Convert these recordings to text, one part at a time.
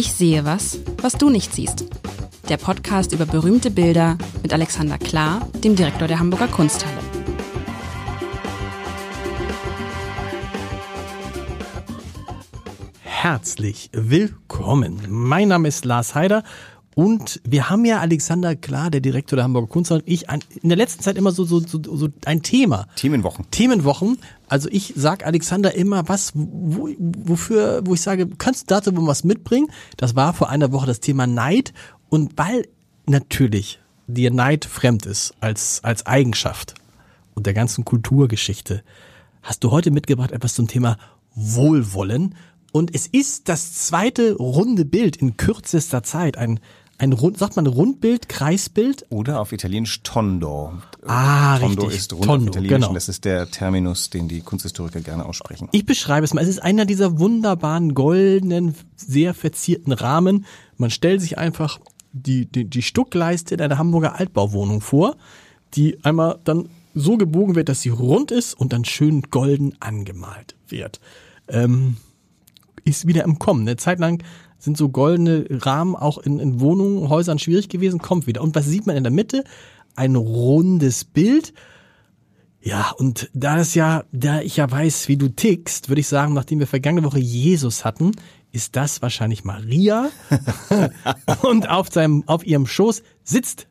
Ich sehe was, was du nicht siehst. Der Podcast über berühmte Bilder mit Alexander Klar, dem Direktor der Hamburger Kunsthalle. Herzlich willkommen. Mein Name ist Lars Heider und wir haben ja Alexander Klar, der Direktor der Hamburger Kunsthalle, und ich ein, in der letzten Zeit immer so, so, so, so ein Thema. Themenwochen. Themenwochen. Also ich sag Alexander immer was, wo, wofür, wo ich sage, kannst du dazu was mitbringen? Das war vor einer Woche das Thema Neid. Und weil natürlich dir Neid fremd ist als, als Eigenschaft und der ganzen Kulturgeschichte, hast du heute mitgebracht etwas zum Thema Wohlwollen. Und es ist das zweite runde Bild in kürzester Zeit. Ein, ein Rund, sagt man Rundbild, Kreisbild? Oder auf Italienisch Tondo. Ah, Tondo richtig. ist rund Tondo, auf Italienisch. genau. Das ist der Terminus, den die Kunsthistoriker gerne aussprechen. Ich beschreibe es mal. Es ist einer dieser wunderbaren, goldenen, sehr verzierten Rahmen. Man stellt sich einfach die, die, die Stuckleiste in einer Hamburger Altbauwohnung vor, die einmal dann so gebogen wird, dass sie rund ist und dann schön golden angemalt wird. Ähm, ist wieder im Kommen. Eine Zeit lang sind so goldene Rahmen auch in, in Wohnungen, Häusern schwierig gewesen, kommt wieder. Und was sieht man in der Mitte? Ein rundes Bild. Ja, und da es ja, da ich ja weiß, wie du tickst, würde ich sagen, nachdem wir vergangene Woche Jesus hatten, ist das wahrscheinlich Maria. und auf seinem, auf ihrem Schoß sitzt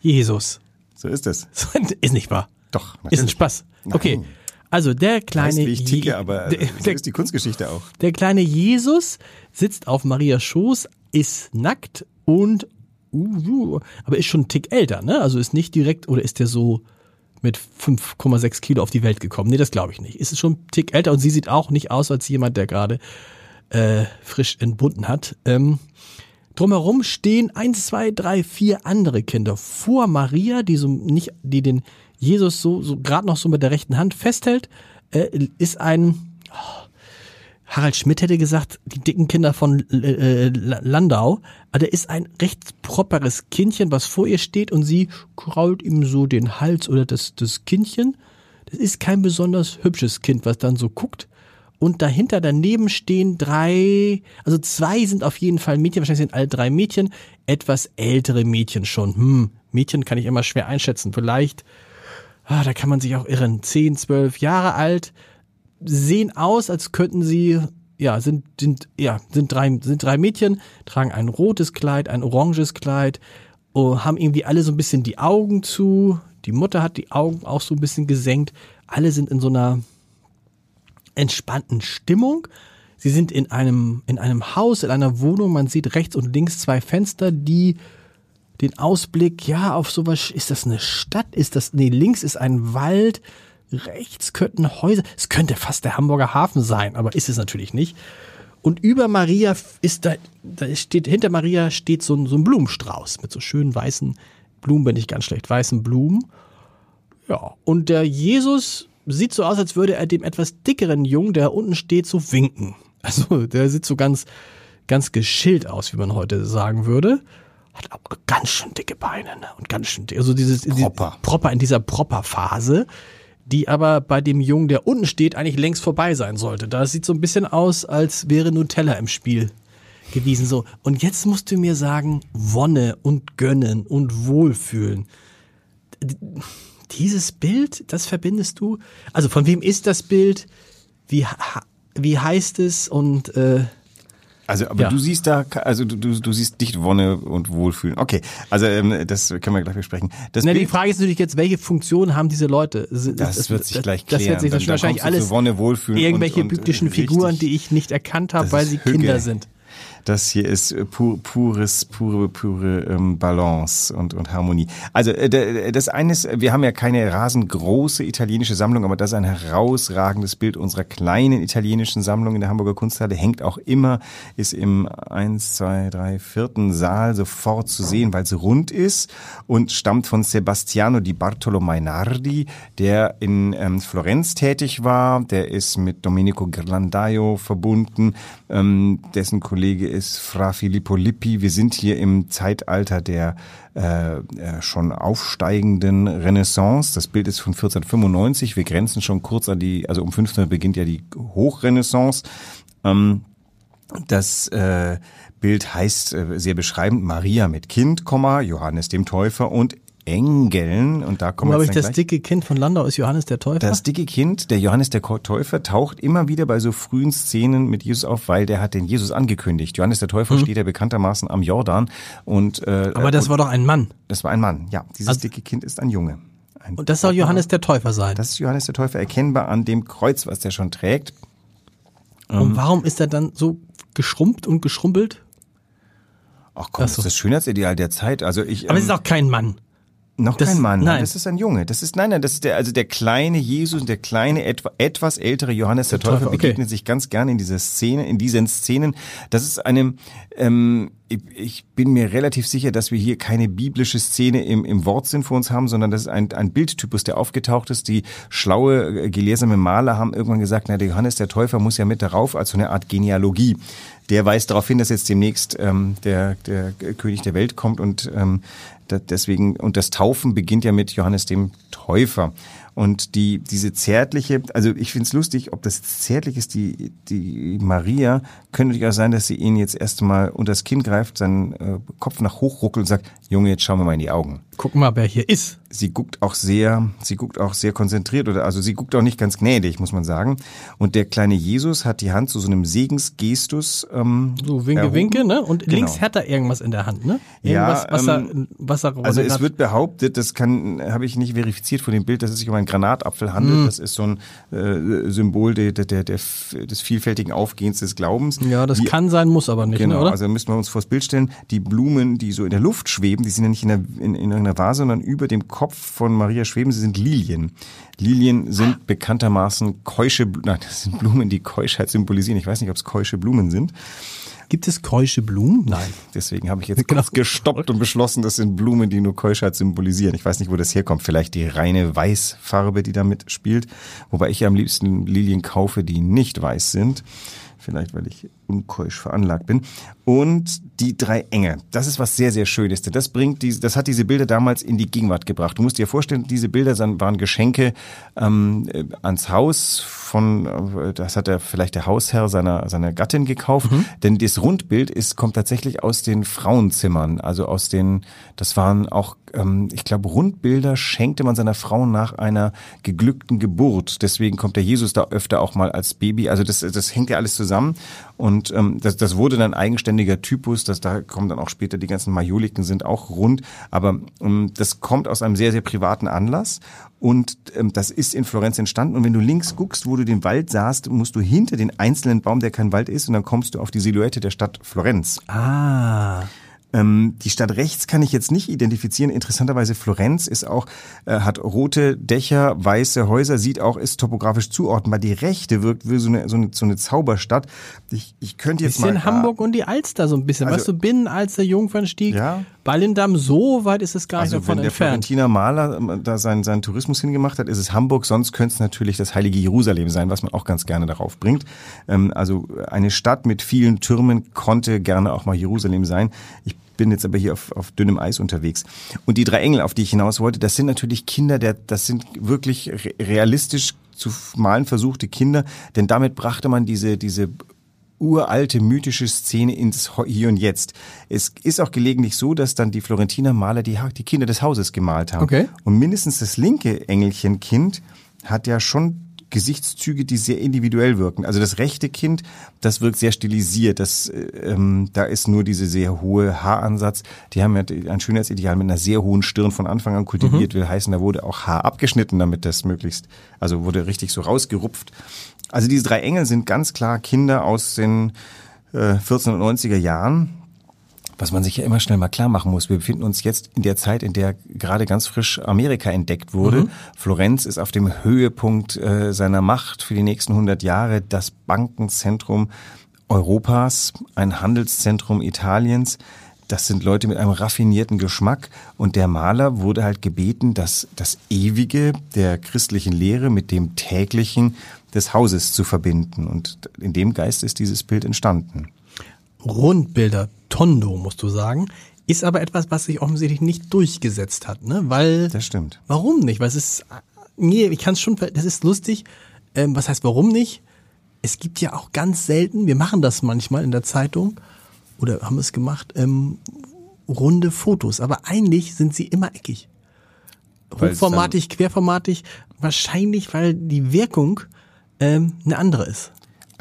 Jesus. So ist es. Ist nicht wahr. Doch, Ist ein natürlich. Spaß. Okay. Nein. Also der kleine, Weißt, wie ich ticke, aber der, so ist die Kunstgeschichte auch. der kleine Jesus sitzt auf Marias Schoß, ist nackt und uh, uh, aber ist schon ein Tick älter, ne? Also ist nicht direkt oder ist der so mit 5,6 Kilo auf die Welt gekommen? Nee, das glaube ich nicht. Ist schon ein Tick älter und sie sieht auch nicht aus als jemand, der gerade äh, frisch entbunden hat. Ähm, drumherum stehen eins, zwei, drei, vier andere Kinder vor Maria, die so nicht, die den Jesus so, so gerade noch so mit der rechten Hand festhält, äh, ist ein Harald Schmidt hätte gesagt, die dicken Kinder von äh, Landau. Aber der ist ein recht properes Kindchen, was vor ihr steht und sie krault ihm so den Hals oder das, das Kindchen. Das ist kein besonders hübsches Kind, was dann so guckt. Und dahinter daneben stehen drei, also zwei sind auf jeden Fall Mädchen, wahrscheinlich sind alle drei Mädchen, etwas ältere Mädchen schon. Hm, Mädchen kann ich immer schwer einschätzen. Vielleicht, ah, da kann man sich auch irren, zehn, zwölf Jahre alt sehen aus, als könnten sie, ja, sind, sind, ja, sind drei, sind drei Mädchen, tragen ein rotes Kleid, ein oranges Kleid, oh, haben irgendwie alle so ein bisschen die Augen zu. Die Mutter hat die Augen auch so ein bisschen gesenkt. Alle sind in so einer entspannten Stimmung. Sie sind in einem, in einem Haus, in einer Wohnung. Man sieht rechts und links zwei Fenster, die den Ausblick, ja, auf sowas, ist das eine Stadt? Ist das, nee, links ist ein Wald, rechts könnten Häuser, es könnte fast der Hamburger Hafen sein, aber ist es natürlich nicht. Und über Maria ist da, da steht, hinter Maria steht so ein, so ein Blumenstrauß mit so schönen weißen Blumen, bin ich ganz schlecht, weißen Blumen. Ja, und der Jesus sieht so aus, als würde er dem etwas dickeren Jungen, der unten steht, so winken. Also, der sieht so ganz, ganz geschillt aus, wie man heute sagen würde. Hat auch ganz schön dicke Beine, ne? Und ganz schön dick. Also dieses, Proper. Die, proper in dieser Proper-Phase, die aber bei dem Jungen, der unten steht, eigentlich längst vorbei sein sollte. Da sieht so ein bisschen aus, als wäre Nutella im Spiel gewesen. So. Und jetzt musst du mir sagen, Wonne und Gönnen und Wohlfühlen dieses Bild, das verbindest du? Also von wem ist das Bild? Wie, wie heißt es? Und äh, Also, aber Ja. du siehst da, also du, du, du siehst nicht Wonne und Wohlfühlen. Okay, also ähm, das können wir gleich besprechen. Das na, die Frage ist natürlich jetzt, welche Funktion haben diese Leute? S- das wird sich gleich Das klären. wird sich Dann- dann wahrscheinlich du alles Wonne, Wohlfühlen und- irgendwelche und, biblischen richtig. Figuren, die ich nicht erkannt habe, Das weil sie Hügge. Kinder sind. Das hier ist äh, pu pures, pure, pure ähm, Balance und, und Harmonie. Also äh, das eine ist, wir haben ja keine rasend große italienische Sammlung, aber das ist ein herausragendes Bild unserer kleinen italienischen Sammlung in der Hamburger Kunsthalle. Hängt auch immer, ist im eins, zwei, drei, vierten Saal sofort zu sehen, weil es rund ist und stammt von Sebastiano di Bartolo Mainardi, der in ähm, Florenz tätig war. Der ist mit Domenico Ghirlandaio verbunden. Ähm, dessen Kollege ist Fra Filippo Lippi. Wir sind hier im Zeitalter der äh, äh, schon aufsteigenden Renaissance. Das Bild ist von 1495. Wir grenzen schon kurz an die, also um 1500 beginnt ja die Hochrenaissance. Ähm, Das äh, Bild heißt äh, sehr beschreibend Maria mit Kind, Johannes dem Täufer und Engeln. Und da kommen jetzt ich das gleich. dicke Kind von Landau ist Johannes der Täufer? Das dicke Kind, der Johannes der Täufer, taucht immer wieder bei so frühen Szenen mit Jesus auf, weil der hat den Jesus angekündigt. Johannes der Täufer steht ja bekanntermaßen am Jordan und äh, Mhm. Aber das und war doch ein Mann. das war ein Mann. Ja, dieses Also- dicke Kind ist ein Junge. Ein Und das soll Johannes der Täufer sein. Das ist Johannes der Täufer erkennbar an dem Kreuz, was der schon trägt. Und warum ist er dann so geschrumpft und geschrumpelt? Ach komm, das ist das Schönheitsideal der Zeit. Also ich Aber ähm, es ist auch kein Mann. Noch Das- kein Mann, nein. das ist ein Junge. Das ist nein, nein, das ist der also der kleine Jesus, der kleine etwa, etwas ältere Johannes der, Täufer, Täufer, okay. begegnet sich ganz gerne in dieser Szene, in diesen Szenen. Das ist eine ähm, ich, bin mir relativ sicher, dass wir hier keine biblische Szene im, im Wortsinn vor uns haben, sondern das ist ein, ein Bildtypus, der aufgetaucht ist. Die schlaue, äh, gelehrsame Maler haben irgendwann gesagt, na, der Johannes der Täufer muss ja mit darauf als so eine Art Genealogie. Der weist darauf hin, dass jetzt demnächst ähm, der, der König der Welt kommt und ähm, da- deswegen und das Taufen beginnt ja mit Johannes dem Täufer und die diese zärtliche also ich find's lustig ob das zärtlich ist die die Maria könnte durchaus sein dass sie ihn jetzt erstmal unter das Kinn greift seinen äh, Kopf nach hoch ruckelt und sagt Junge jetzt schauen wir mal in die Augen Guck mal, wer hier ist. sie guckt auch sehr, sie guckt auch sehr konzentriert oder also sie guckt auch nicht ganz gnädig, muss man sagen. Und der kleine Jesus hat die Hand zu so einem Segensgestus. Ähm, So Winke, erhoben. Winke, ne? Und Genau. links hat er irgendwas in der Hand, ne? Ja, Irgendwas, was er, ähm, was er Also es hat. wird behauptet, das kann, habe ich nicht verifiziert von dem Bild, dass es sich um einen Granatapfel handelt. Hm. Das ist so ein äh, Symbol der, der, der, der, des vielfältigen Aufgehens des Glaubens. Ja, das Wie- kann sein, muss aber nicht, Genau, ne, oder? also müssen wir uns vor das Bild stellen, die Blumen, die so in der Luft schweben, die sind ja nicht in, der, in, in irgendeiner Vase, sondern über dem Kopf von Maria schweben, sie sind Lilien. Lilien sind bekanntermaßen keusche, nein, das sind Blumen, die Keuschheit symbolisieren. Ich weiß nicht, ob es keusche Blumen sind. Gibt es keusche Blumen? Nein. Deswegen habe ich jetzt Genau. gestoppt und beschlossen, das sind Blumen, die nur Keuschheit symbolisieren. Ich weiß nicht, wo das herkommt. Vielleicht die reine Weißfarbe, die da mitspielt. Wobei ich ja am liebsten Lilien kaufe, die nicht weiß sind. Vielleicht, weil ich unkeusch veranlagt bin. Und die drei Engel. Das ist was sehr, sehr Schönes. Das bringt diese, das hat diese Bilder damals in die Gegenwart gebracht. Du musst dir vorstellen, diese Bilder waren Geschenke ähm, äh, ans Haus von, äh, das hat er vielleicht der Hausherr seiner, seiner Gattin gekauft. Denn das Rundbild ist, kommt tatsächlich aus den Frauenzimmern. Also aus den, das waren auch, ähm, ich glaube, Rundbilder schenkte man seiner Frau nach einer geglückten Geburt. Deswegen kommt der Jesus da öfter auch mal als Baby. Also das, das hängt ja alles zusammen. Und ähm, das, das wurde dann eigenständiger Typus. Das, da kommen dann auch später die ganzen Majoliken sind auch rund. Aber ähm, das kommt aus einem sehr, sehr privaten Anlass. Und ähm, das ist in Florenz entstanden. Und wenn du links guckst, wo du den Wald sahst, musst du hinter den einzelnen Baum, der kein Wald ist, und dann kommst du auf die Silhouette der Stadt Florenz. Ah. Ähm, die Stadt rechts kann ich jetzt nicht identifizieren. Interessanterweise Florenz ist auch, äh, hat rote Dächer, weiße Häuser, sieht auch, ist topografisch zuordnenbar. Die rechte wirkt wie so eine, so eine, so eine Zauberstadt. Ich, ich könnte jetzt Bisschen mal. Hamburg und die Alster so ein bisschen. Also- weißt du, Binnenalster, Jungfernstieg, Ja. Ballindamm, so weit ist es gar nicht Also davon wenn der entfernt. Florentiner Maler ähm, da seinen, seinen Tourismus hingemacht hat, ist es Hamburg, sonst könnte es natürlich das heilige Jerusalem sein, was man auch ganz gerne darauf bringt. Ähm, also eine Stadt mit vielen Türmen konnte gerne auch mal Jerusalem sein. Ich bin jetzt aber hier auf, auf dünnem Eis unterwegs. Und die drei Engel, auf die ich hinaus wollte, das sind natürlich Kinder, der, das sind wirklich re- realistisch zu malen versuchte Kinder, denn damit brachte man diese, diese uralte mythische Szene ins Hier und Jetzt. Es ist auch gelegentlich so, dass dann die Florentiner Maler die, die Kinder des Hauses gemalt haben. Okay. Und mindestens das linke Engelchenkind hat ja schon Gesichtszüge, die sehr individuell wirken. Also das rechte Kind, das wirkt sehr stilisiert. Das, äh, ähm, da ist nur diese sehr hohe Haaransatz. Die haben ja ein Schönheitsideal mit einer sehr hohen Stirn von Anfang an kultiviert. Will heißen, da wurde auch Haar abgeschnitten, damit das möglichst, also wurde richtig so rausgerupft. Also diese drei Engel sind ganz klar Kinder aus den äh, 1490er Jahren. Was man sich ja immer schnell mal klar machen muss. Wir befinden uns jetzt in der Zeit, in der gerade ganz frisch Amerika entdeckt wurde. Florenz ist auf dem Höhepunkt äh, seiner Macht für die nächsten 100 Jahre. Das Bankenzentrum Europas, ein Handelszentrum Italiens. Das sind Leute mit einem raffinierten Geschmack. Und der Maler wurde halt gebeten, das, das Ewige der christlichen Lehre mit dem Täglichen des Hauses zu verbinden. Und in dem Geist ist dieses Bild entstanden. Rundbilder, Tondo, musst du sagen, ist aber etwas, was sich offensichtlich nicht durchgesetzt hat, ne? Weil. Das stimmt. Warum nicht? Weil es ist, nee, ich kann es schon, das ist lustig. Ähm, was heißt warum nicht? es gibt ja auch ganz selten, wir machen das manchmal in der Zeitung oder haben es gemacht, ähm, runde Fotos, aber eigentlich sind sie immer eckig. Hochformatig, querformatig, wahrscheinlich, weil die Wirkung ähm, eine andere ist.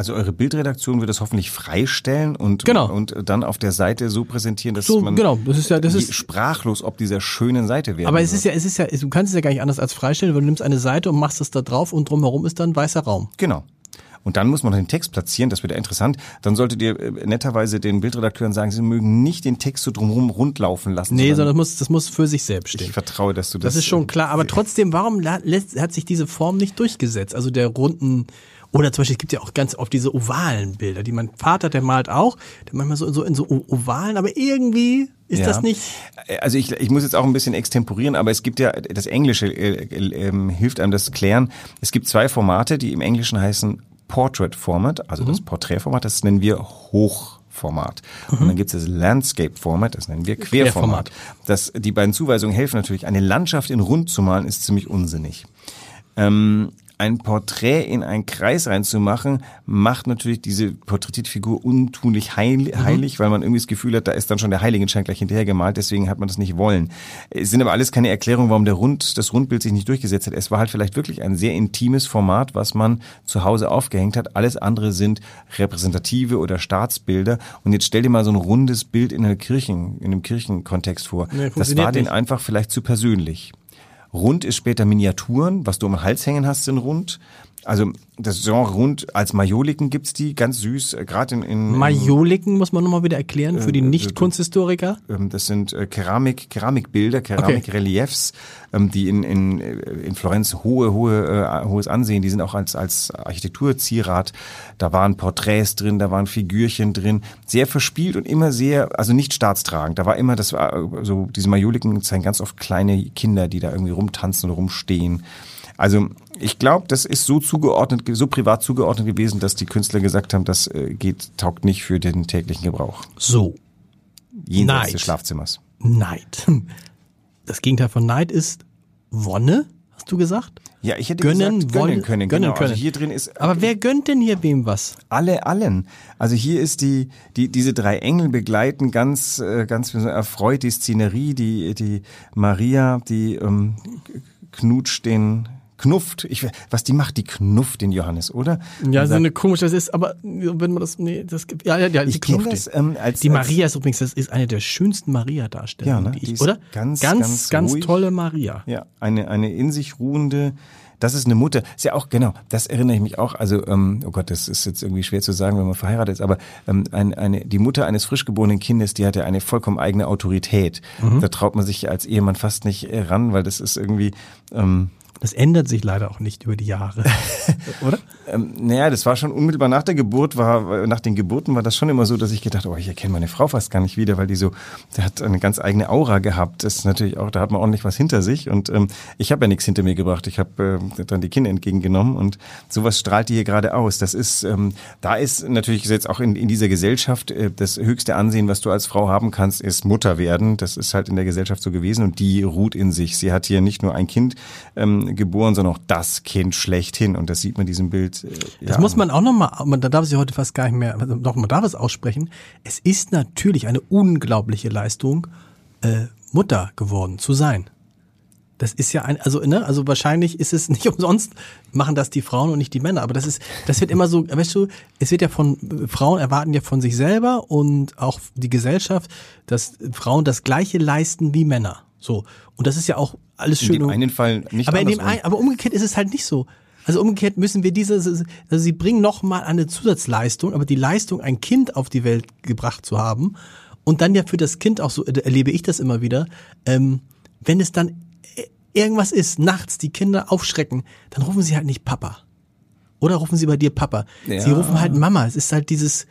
Also eure Bildredaktion wird das hoffentlich freistellen und, Genau. und dann auf der Seite so präsentieren, dass So, man genau, das ist ja, das ist, sprachlos ob dieser schönen Seite werden aber es wird. ist ja, es ist ja, du kannst es ja gar nicht anders als freistellen, weil du nimmst eine Seite und machst es da drauf und drumherum ist dann weißer Raum. Genau. Und dann muss man den Text platzieren, das wird ja interessant. Dann solltet ihr äh, netterweise den Bildredakteuren sagen, sie mögen nicht den Text so drumherum rundlaufen lassen. Nee, sondern das muss, das muss für sich selbst ich stehen. vertraue, dass du das. Das ist schon äh, klar, aber trotzdem, warum hat sich diese Form nicht durchgesetzt? Also der runden, oder zum Beispiel, es gibt ja auch ganz oft diese ovalen Bilder, die mein Vater, der malt auch, der manchmal so, so in so ovalen, aber irgendwie ist Ja. das nicht, Also ich, ich muss jetzt auch ein bisschen extemporieren, aber es gibt ja, das Englische äh, äh, ähm, hilft einem das klären. Es gibt zwei Formate, die im Englischen heißen Portrait Format, also Mhm. das Porträtformat, das nennen wir Hochformat. Und dann gibt es das Landscape Format, das nennen wir Querformat. Querformat. Das, die beiden Zuweisungen helfen natürlich. Eine Landschaft in rund zu malen ist ziemlich unsinnig. Ähm, ein Porträt in einen Kreis reinzumachen, macht natürlich diese porträtierte Figur untunlich heil, heilig, weil man irgendwie das Gefühl hat, da ist dann schon der Heiligenschein gleich hinterher gemalt, deswegen hat man das nicht wollen. Es sind aber alles keine Erklärungen, warum der Rund, das Rundbild sich nicht durchgesetzt hat. Es war halt vielleicht wirklich ein sehr intimes Format, was man zu Hause aufgehängt hat. Alles andere sind repräsentative oder Staatsbilder. Und jetzt stell dir mal so ein rundes Bild in einer Kirchen, in einem Kirchenkontext vor. Nee, das war denen nicht. einfach vielleicht zu persönlich. Rund ist später Miniaturen, was du den Hals hängen hast, sind rund. Also das Genre rund als Majoliken gibt's die, ganz süß, äh, gerade in, in, Majoliken muss man nochmal wieder erklären für die Nicht-Kunsthistoriker. ähm, das sind äh, Keramik, Keramikbilder, Keramikreliefs, ähm, die in, in, äh, in Florenz hohe, hohe, äh, hohes Ansehen, die sind auch als, als Architekturzierat. Da waren Porträts drin, da waren Figürchen drin, sehr verspielt und immer sehr, also nicht staatstragend. Da war immer, das war äh, so, diese Majoliken zeigen ganz oft kleine Kinder, die da irgendwie rumtanzen oder rumstehen. Also ich glaube, das ist so zugeordnet, so privat zugeordnet gewesen, dass die Künstler gesagt haben, das äh, geht, taugt nicht für den täglichen Gebrauch. So, Jenseits Neid. des Schlafzimmers. Neid. Das Gegenteil von Neid ist Wonne, hast du gesagt? Ja, ich hätte Gönnen, gesagt, gönnen wollen- können. gönnen genau. können. Also hier drin ist Aber wer gönnt denn hier wem was? alle allen. Also hier ist die, die diese drei Engel begleiten ganz äh, ganz erfreut die Szenerie, die die Maria, die ähm, knutscht den knufft. Ich, was die macht, die knufft den Johannes, oder? Ja, so eine komische, das ist, aber wenn man das, nee, das gibt, ja, ja, ja, die ich knufft das ähm, als Die als, Maria ist übrigens, das ist eine der schönsten Maria-Darstellungen, Ja, ne? die ich, Die ist oder? ganz, ganz, ganz ganz tolle Maria. Ja, eine, eine in sich ruhende, das ist eine Mutter. Ist ja auch, genau, das erinnere ich mich auch. Also, ähm, oh Gott, das ist jetzt irgendwie schwer zu sagen, wenn man verheiratet ist, aber ähm, ein, eine, die Mutter eines frisch geborenen Kindes, die hat ja eine vollkommen eigene Autorität. Da traut man sich als Ehemann fast nicht äh, ran, weil das ist irgendwie, ähm, Das ändert sich leider auch nicht über die Jahre. oder? ähm, naja, das war schon unmittelbar nach der Geburt, war, nach den Geburten war das schon immer so, dass ich gedacht, oh, ich erkenne meine Frau fast gar nicht wieder, weil die so, die hat eine ganz eigene Aura gehabt. Das ist natürlich auch, da hat man ordentlich was hinter sich und ähm, ich habe ja nichts hinter mir gebracht. Ich habe äh, dann die Kinder entgegengenommen und sowas strahlt die hier gerade aus. Das ist, ähm, da ist natürlich jetzt auch in, in dieser Gesellschaft äh, das höchste Ansehen, was du als Frau haben kannst, ist Mutter werden. Das ist halt in der Gesellschaft so gewesen und die ruht in sich. Sie hat hier nicht nur ein Kind ähm, geboren, sondern auch das Kind schlechthin und das sieht man in diesem Bild. Äh, Das ja, muss man auch nochmal, da darf es ja heute fast gar nicht mehr, also doch, man darf es aussprechen. Es ist natürlich eine unglaubliche Leistung, äh, Mutter geworden zu sein. Das ist ja ein, also, ne, also wahrscheinlich ist es nicht umsonst, machen das die Frauen und nicht die Männer. Aber das ist, das wird immer so, weißt du, es wird ja von, Frauen erwarten ja von sich selber und auch die Gesellschaft, dass Frauen das Gleiche leisten wie Männer. So. Und das ist ja auch alles in schön. dem und- einen Fall nicht aber in dem ein, aber umgekehrt ist es halt nicht so. Also umgekehrt müssen wir diese, also sie bringen noch mal eine Zusatzleistung, aber die Leistung, ein Kind auf die Welt gebracht zu haben und dann ja für das Kind auch so erlebe ich das immer wieder, ähm, wenn es dann irgendwas ist, nachts die Kinder aufschrecken, dann rufen sie halt nicht Papa. Oder rufen sie bei dir Papa. Sie Ja. rufen halt Mama. Es ist halt dieses,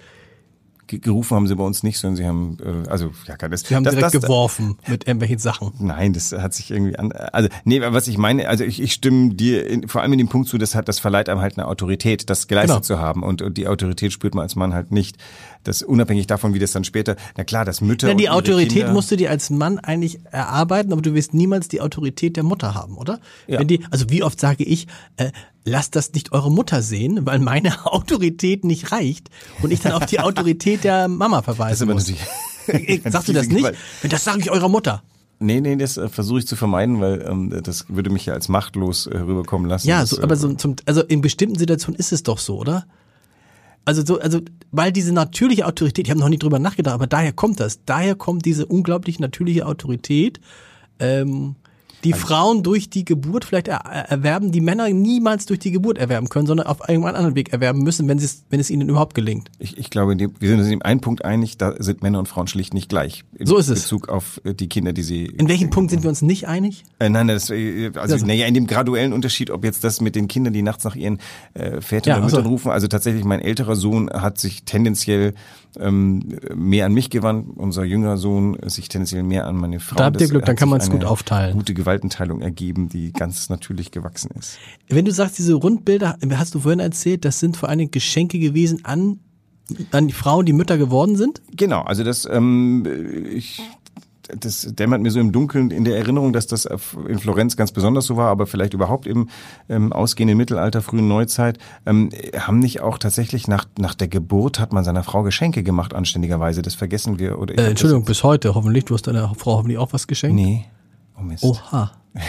Gerufen haben sie bei uns nicht, sondern sie haben, äh, also ja, das, sie haben das, direkt das, geworfen mit irgendwelchen Sachen. Nein, das hat sich irgendwie an. Also nee, aber was ich meine, also ich, ich stimme dir in, vor allem in dem Punkt zu, das hat, das verleiht einem halt eine Autorität, das geleistet Genau. zu haben und, und die Autorität spürt man als Mann halt nicht. Das unabhängig davon, wie das dann später. Na klar, das Mütter. Ja, die Autorität Kinder, musst du dir als Mann eigentlich erarbeiten, aber du wirst niemals die Autorität der Mutter haben, oder? Ja. Wenn die, also wie oft sage ich, äh, lasst das nicht eure Mutter sehen, weil meine Autorität nicht reicht und ich dann auf die Autorität der Mama Das ist muss. natürlich. Sagst du das nicht? Das sage ich eurer Mutter. Nee, nee, das äh, versuche ich zu vermeiden, weil ähm, das würde mich ja als machtlos äh, rüberkommen lassen. Ja, Das, so, äh, aber so zum, also in bestimmten Situationen ist es doch so, oder? Also so, also weil diese natürliche Autorität, ich habe noch nie drüber nachgedacht, aber daher kommt das. Daher kommt diese unglaublich natürliche Autorität, ähm, die Also Frauen durch die Geburt vielleicht er, er- erwerben, die Männer niemals durch die Geburt erwerben können, sondern auf irgendeinem anderen Weg erwerben müssen, wenn, es, wenn es ihnen überhaupt gelingt. Ich, ich glaube, in dem, wir sind uns in dem einen Punkt einig, da sind Männer und Frauen schlicht nicht gleich. In So ist es. Bezug auf äh, die Kinder, die sie. In welchem Punkt sind wir uns nicht einig? Äh, nein, das, äh, also, Also- naja, in dem graduellen Unterschied, ob jetzt das mit den Kindern, die nachts nach ihren äh, Vätern Ja, oder. Müttern rufen, also tatsächlich mein älterer Sohn hat sich tendenziell ähm, mehr an mich gewandt, unser jüngerer Sohn sich tendenziell mehr an meine Frau. Da habt ihr Glück, dann kann man's eine gut aufteilen. Gute Gewaltenteilung ergeben, die ganz natürlich gewachsen ist. Wenn du sagst, diese Rundbilder, hast du vorhin erzählt, das sind vor allen Dingen Geschenke gewesen an, an die Frauen, die Mütter geworden sind? Genau, also das, ähm, ich, das dämmert mir so im Dunkeln in der Erinnerung, dass das in Florenz ganz besonders so war, aber vielleicht überhaupt im ähm, ausgehenden Mittelalter, frühen Neuzeit, ähm, haben nicht auch tatsächlich nach, nach der Geburt hat man seiner Frau Geschenke gemacht, anständigerweise. Das vergessen wir. Oder Äh, Entschuldigung, bis heute hoffentlich. Du hast deiner Frau hoffentlich auch was geschenkt? nee. Oh Mist. Oha.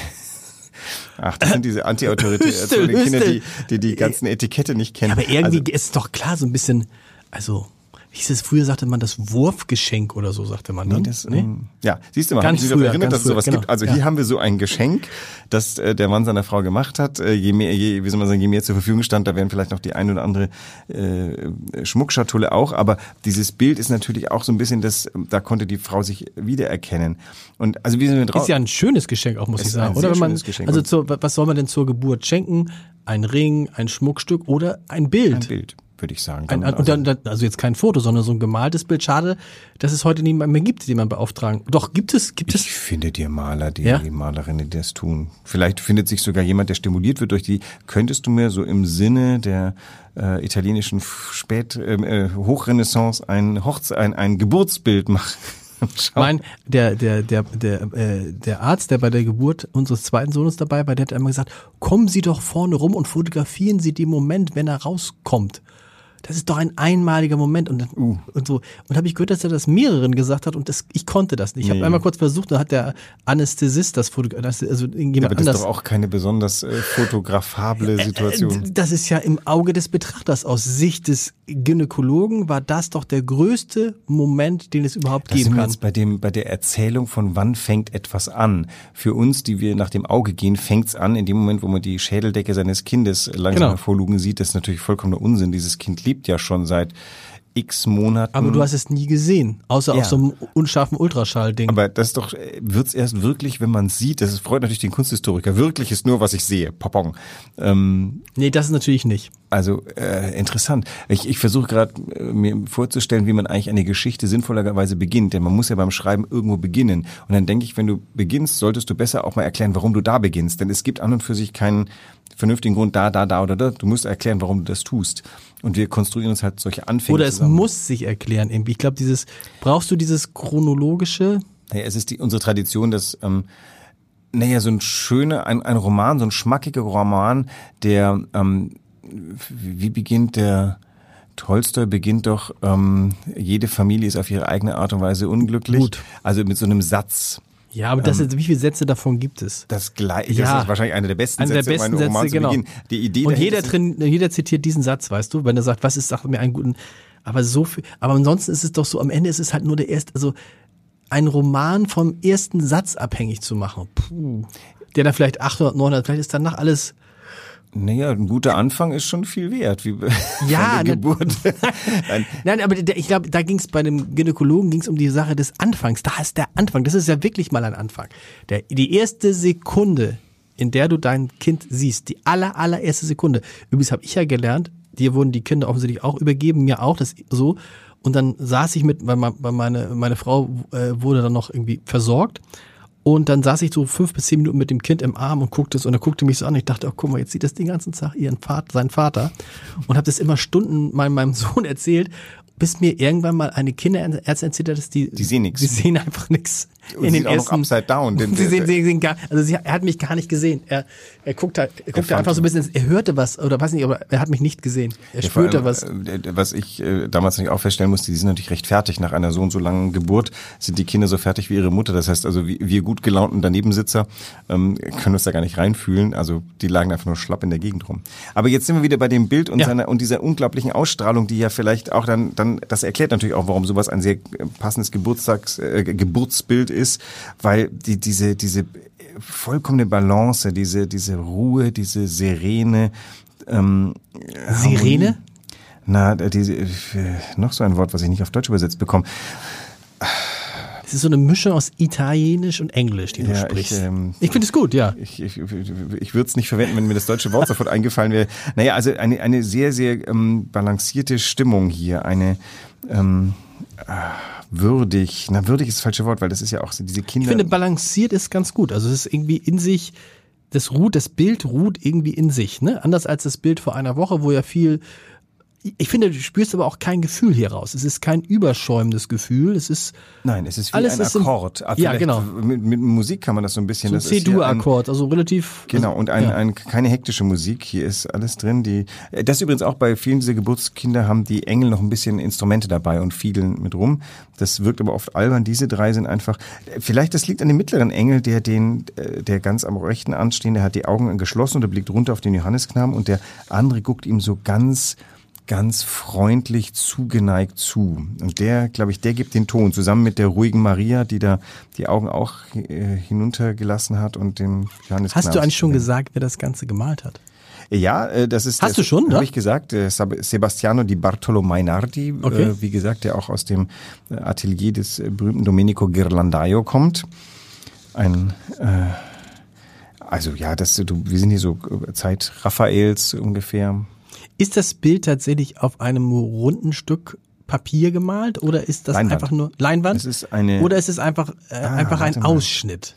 Ach, das sind diese anti-autoritären Kinder, die, die die ganzen Etikette nicht kennen. Aber irgendwie Also, ist doch klar, so ein bisschen, also, wie hieß es, früher sagte man das Wurfgeschenk oder so, sagte man dann. Nee, das, ähm, ja, siehst du mal, Ganz ich mich früher, erinnert, dass es sowas früher, gibt. Also genau, hier ja. haben wir so ein Geschenk, das äh, der Mann seiner Frau gemacht hat. Äh, je mehr, je, wie soll man sagen, je mehr zur Verfügung stand, da wären vielleicht noch die ein oder andere äh, Schmuckschatulle auch. Aber dieses Bild ist natürlich auch so ein bisschen das, da konnte die Frau sich wiedererkennen. Und also wie sind wir drauf? Ist ja ein schönes Geschenk auch, muss Es ich sagen. Oder wenn man, also zur, was soll man denn zur Geburt schenken? Ein Ring, ein Schmuckstück oder ein Bild? ein Bild, würde ich sagen. Ein, und dann, dann, also jetzt kein Foto, sondern so ein gemaltes Bild. Schade, dass es heute niemand mehr gibt, den man beauftragen. Doch, gibt es, gibt es. Ich finde dir Maler, die Ja? Malerinnen, die das tun. Vielleicht findet sich sogar jemand, der stimuliert wird durch die. Könntest du mir so im Sinne der äh, italienischen Spät ähm, äh, Hochrenaissance ein Hochze ein, ein Geburtsbild machen? Mein, der, der, der, der, äh, der Arzt, der bei der Geburt unseres zweiten Sohnes dabei war, der hat einmal gesagt, kommen Sie doch vorne rum und fotografieren Sie den Moment, wenn er rauskommt. Das ist doch ein einmaliger Moment und, dann, Uh. und so. Und habe ich gehört, dass er das mehreren gesagt hat und das, ich konnte das nicht. Ich Nee. habe einmal kurz versucht, dann hat der Anästhesist das fotografiert, also Ja, aber das ist anders. doch auch keine besonders äh, fotografable Situation. Äh, Das ist ja im Auge des Betrachters. Aus Sicht des Gynäkologen war das doch der größte Moment, den es überhaupt Da geben sind wir kann. jetzt bei dem, bei der Erzählung von wann fängt etwas an. Für uns, die wir nach dem Auge gehen, fängt's an in dem Moment, wo man die Schädeldecke seines Kindes langsam Genau. hervorlugen sieht. Das ist natürlich vollkommener Unsinn. Dieses Kind lebt ja schon seit x Monaten. Aber du hast es nie gesehen, außer Ja. auf so einem unscharfen Ultraschall-Ding. Aber das ist doch, äh, wird's erst wirklich, wenn man sieht, das freut natürlich den Kunsthistoriker, wirklich ist nur, was ich sehe, Popong. Ähm, Nee, das ist natürlich nicht. also äh, interessant. Ich, ich versuche gerade äh, mir vorzustellen, wie man eigentlich eine Geschichte sinnvollerweise beginnt, denn man muss ja beim Schreiben irgendwo beginnen. Und dann denke ich, wenn du beginnst, solltest du besser auch mal erklären, warum du da beginnst, denn es gibt an und für sich keinen vernünftigen Grund da, da, da oder da. Du musst erklären, warum du das tust. Und wir konstruieren uns halt solche Anfänge Oder es zusammen. muss sich erklären irgendwie. Ich glaube, dieses, brauchst du dieses chronologische? Naja, es ist die, unsere Tradition, dass, ähm, naja, so ein schöner, ein, ein Roman, so ein schmackiger Roman, der, ähm, wie beginnt der, Tolstoi beginnt doch, ähm, jede Familie ist auf ihre eigene Art und Weise unglücklich. Gut. Also mit so einem Satz. Ja, aber das ist, wie viele Sätze davon gibt es? Das gleiche, Ja. das ist wahrscheinlich einer der besten Einer der Sätze, besten um einen Sätze, genau. Die Idee Und jeder, drin, jeder zitiert diesen Satz, weißt du, wenn er sagt, was ist, sag mir einen guten, aber so viel, aber ansonsten ist es doch so, am Ende ist es halt nur der erste, also ein Roman vom ersten Satz abhängig zu machen. Puh. Der da vielleicht 800, 900, vielleicht ist danach alles, Naja, ein guter Anfang ist schon viel wert, wie Ja, ne- Geburt. Nein, Nein, aber ich glaube, da ging es bei dem Gynäkologen ging's um die Sache des Anfangs. Da ist der Anfang. Das ist ja wirklich mal ein Anfang. Der, die erste Sekunde, in der du dein Kind siehst, die aller allererste Sekunde. Übrigens habe ich ja gelernt, dir wurden die Kinder offensichtlich auch übergeben, mir auch, das so. Und dann saß ich mit, weil meine meine Frau äh, wurde dann noch irgendwie versorgt. Und dann saß ich so fünf bis zehn Minuten mit dem Kind im Arm und guckte es und er guckte mich so an. Ich dachte, oh, guck mal, jetzt sieht das den ganzen Tag ihren Vater, seinen Vater. Und habe das immer Stunden meinem, meinem Sohn erzählt, bis mir irgendwann mal eine Kinderärztin erzählt hat, dass die, Die sehen nix. Die sehen einfach nix. In sieht den auch noch ersten, upside down. Den- Sie sehen, Sie sehen gar, also sie, er hat mich gar nicht gesehen. Er, er guckt halt, er guckt fand- einfach so ein bisschen, er hörte was oder weiß nicht, aber er hat mich nicht gesehen. Er Ja, spürte allem, was. äh, Was ich äh, damals nicht auch feststellen musste, die sind natürlich recht fertig. Nach einer so und so langen Geburt sind die Kinder so fertig wie ihre Mutter. Das heißt also, wir, wir gut gelaunten Danebensitzer ähm, können uns da gar nicht reinfühlen. Also die lagen einfach nur schlapp in der Gegend rum. Aber jetzt sind wir wieder bei dem Bild und Ja. seiner und dieser unglaublichen Ausstrahlung, die ja vielleicht auch dann, dann das erklärt natürlich auch, warum sowas ein sehr äh, passendes Geburtstags, äh, Geburtsbild ist, weil die, diese, diese vollkommene Balance, diese, diese Ruhe, diese Serene, ähm, Sirene? na, diese, äh, noch so ein Wort, was ich nicht auf Deutsch übersetzt bekomme. Es ist so eine Mischung aus Italienisch und Englisch, die du Ja, sprichst. ich, Ich, ähm, finde es gut, ja. Ich, ich, ich würde es nicht verwenden, wenn mir das deutsche Wort sofort eingefallen wäre. Naja, also eine, eine sehr, sehr ähm, balancierte Stimmung hier. Eine ähm, ah, würdig, na würdig ist das falsche Wort, weil das ist ja auch so diese Kinder. Ich finde, balanciert ist ganz gut. Also es ist irgendwie in sich, das ruht, das Bild ruht irgendwie in sich, ne? Anders als das Bild vor einer Woche, wo ja viel, ich finde, du spürst aber auch kein Gefühl hier raus. Es ist kein überschäumendes Gefühl. Es ist Nein, es ist wie Alles ein ist im- Akkord. Ah, Ja, genau. Mit, mit Musik kann man das so ein bisschen. so C-Dur-Akkord, also relativ. Genau, also, und ein, ja. ein, keine hektische Musik. Hier ist alles drin. Die, äh, das übrigens auch bei vielen dieser Geburtskinder haben die Engel noch ein bisschen Instrumente dabei und fiedeln mit rum. Das wirkt aber oft albern. Diese drei sind einfach, vielleicht das liegt an dem mittleren Engel, der den, äh, der ganz am rechten anstehende hat die Augen geschlossen und er blickt runter auf den Johannesknaben und der andere guckt ihm so ganz, ganz freundlich zugeneigt zu. Und der, glaube ich, der gibt den Ton, zusammen mit der ruhigen Maria, die da die Augen auch äh, hinuntergelassen hat und dem Johannes Hast du Knaus- eigentlich schon gesagt, wer das Ganze gemalt hat? Ja, äh, das ist. Hast das, du schon, ne? Habe ich gesagt. äh, Sebastiano di Bartolo Mainardi, Okay. äh, wie gesagt, der auch aus dem äh, Atelier des äh, berühmten Domenico Ghirlandaio kommt. Ein, äh, also ja, das, du, wir sind hier so äh, Zeit Raffaels ungefähr. Ist das Bild tatsächlich auf einem runden Stück Papier gemalt oder ist das Leinwand. einfach nur Leinwand? Es ist eine- oder ist es einfach äh, Ah, einfach ein. Ausschnitt?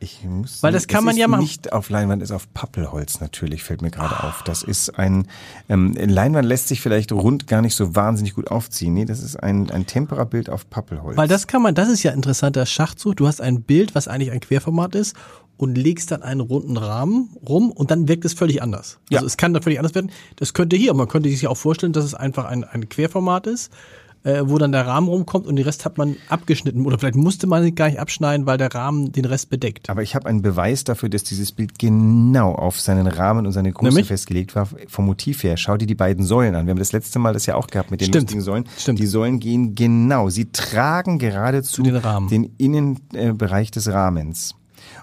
Ich muss, Weil das kann man ja machen. Nicht auf Leinwand, ist auf Pappelholz natürlich, fällt mir gerade auf. Das ist ein, ähm, Leinwand lässt sich vielleicht rund gar nicht so wahnsinnig gut aufziehen. Nee, das ist ein, ein Temperabild auf Pappelholz. Weil das kann man, das ist ja interessanter Schachzug. Du hast ein Bild, was eigentlich ein Querformat ist und legst dann einen runden Rahmen rum und dann wirkt es völlig anders. Ja. Also es kann dann völlig anders werden. Das könnte hier, man könnte sich ja auch vorstellen, dass es einfach ein, ein Querformat ist, äh, wo dann der Rahmen rumkommt und den Rest hat man abgeschnitten. Oder vielleicht musste man ihn gar nicht abschneiden, weil der Rahmen den Rest bedeckt. Aber ich habe einen Beweis dafür, dass dieses Bild genau auf seinen Rahmen und seine Größe Nämlich? festgelegt war. Vom Motiv her. Schau dir die beiden Säulen an. Wir haben das letzte Mal das ja auch gehabt mit den Stimmt. lustigen Säulen. Stimmt. Die Säulen gehen genau. Sie tragen geradezu den Rahmen. den Innenbereich des Rahmens.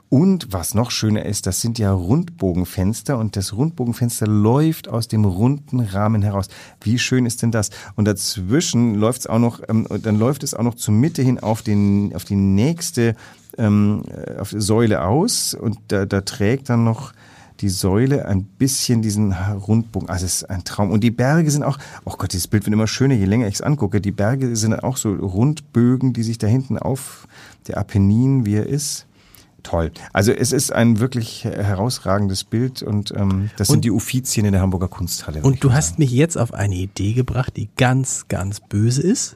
Und was noch schöner ist, das sind ja Rundbogenfenster und das Rundbogenfenster läuft aus dem runden Rahmen heraus. Wie schön ist denn das? Und dazwischen läuft es auch noch, ähm, dann läuft es auch noch zur Mitte hin auf den, auf die nächste ähm, äh, auf Säule aus und da, da trägt dann noch die Säule ein bisschen diesen Rundbogen. Also es ist ein Traum. Und die Berge sind auch, oh Gott, dieses Bild wird immer schöner, je länger ich es angucke. Die Berge sind auch so Rundbögen, die sich da hinten auf der Apennin, wie er ist. Toll. Also es ist ein wirklich herausragendes Bild und ähm, das Und- sind die Uffizien in der Hamburger Kunsthalle. Und du hast mich jetzt auf eine Idee gebracht, die ganz, ganz böse ist.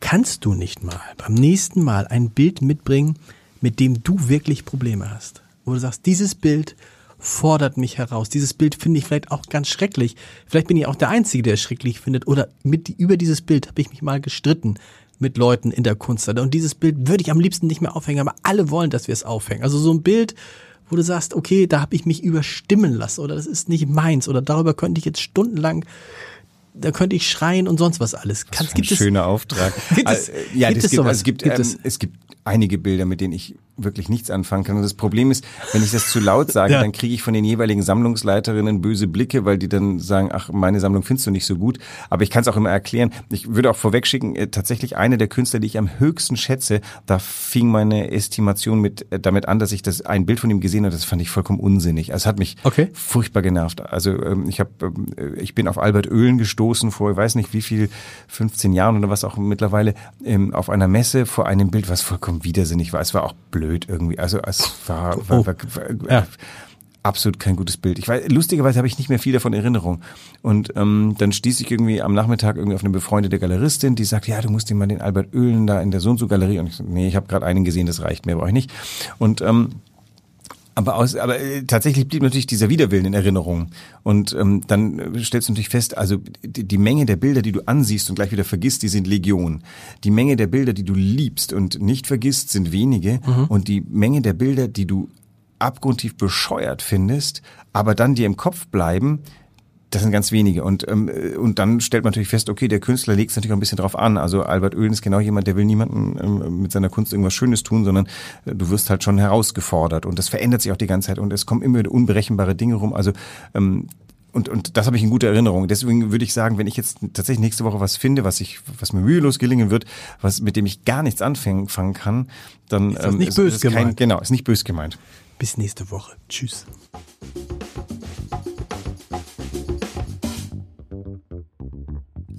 Kannst du nicht mal beim nächsten Mal ein Bild mitbringen, mit dem du wirklich Probleme hast? Wo du sagst, dieses Bild fordert mich heraus. Dieses Bild finde ich vielleicht auch ganz schrecklich. Vielleicht bin ich auch der Einzige, der es schrecklich findet. Oder mit, über dieses Bild habe ich mich mal gestritten mit Leuten in der Kunsthalle. Und dieses Bild würde ich am liebsten nicht mehr aufhängen, aber alle wollen, dass wir es aufhängen. Also so ein Bild, wo du sagst, okay, da habe ich mich überstimmen lassen oder das ist nicht meins oder darüber könnte ich jetzt stundenlang, da könnte ich schreien und sonst was alles. Kannst, Ein gibt es, schöner Auftrag. Gibt es- Äh, ja, gibt es gibt, sowas? also es gibt, Gibt ähm, es? es? gibt einige Bilder, mit denen ich wirklich nichts anfangen kann. Und das Problem ist, wenn ich das zu laut sage, Ja. dann kriege ich von den jeweiligen Sammlungsleiterinnen böse Blicke, weil die dann sagen, ach, meine Sammlung findest du nicht so gut. Aber ich kann es auch immer erklären. Ich würde auch vorwegschicken, äh, tatsächlich eine der Künstler, die ich am höchsten schätze, da fing meine Estimation mit äh, damit an, dass ich das ein Bild von ihm gesehen habe, das fand ich vollkommen unsinnig. Also es hat mich Okay. furchtbar genervt. Also ähm, ich habe, ähm, äh, ich bin auf Albert Oehlen gestoßen vor, ich weiß nicht wie viel, 15 Jahren oder was auch mittlerweile, ähm, auf einer Messe vor einem Bild, was vollkommen widersinnig war. Es war auch blöd irgendwie. Also es war, war, Oh. war, war Ja. absolut kein gutes Bild. Ich weiß, lustigerweise habe ich nicht mehr viel davon Erinnerung. Und ähm, dann stieß ich irgendwie am Nachmittag irgendwie auf eine befreundete Galeristin, die sagt, ja, du musst dir mal den Albert Oehlen da in der so und so Galerie. Und ich so, nee, ich habe gerade einen gesehen, das reicht mir, brauche ich nicht. Und ähm, aber, aus, aber äh, tatsächlich blieb natürlich dieser Widerwillen in Erinnerung. Und ähm, dann stellst du natürlich fest, also die, die Menge der Bilder, die du ansiehst und gleich wieder vergisst, die sind Legion. Die Menge der Bilder, die du liebst und nicht vergisst, sind wenige. Mhm. Und die Menge der Bilder, die du abgrundtief bescheuert findest, aber dann dir im Kopf bleiben, das sind ganz wenige. Und, ähm, und dann stellt man natürlich fest, okay, der Künstler legt es natürlich auch ein bisschen drauf an. Also Albert Oehlen ist genau jemand, der will niemanden ähm, mit seiner Kunst irgendwas Schönes tun, sondern äh, du wirst halt schon herausgefordert. Und das verändert sich auch die ganze Zeit und es kommen immer wieder unberechenbare Dinge rum. Also ähm, und, und das habe ich in guter Erinnerung. Deswegen würde ich sagen, wenn ich jetzt tatsächlich nächste Woche was finde, was ich, was mir mühelos gelingen wird, was mit dem ich gar nichts anfangen kann, dann ist das ähm, nicht ist, bös ist gemeint. Kein, genau, ist nicht bös gemeint. Bis nächste Woche. Tschüss.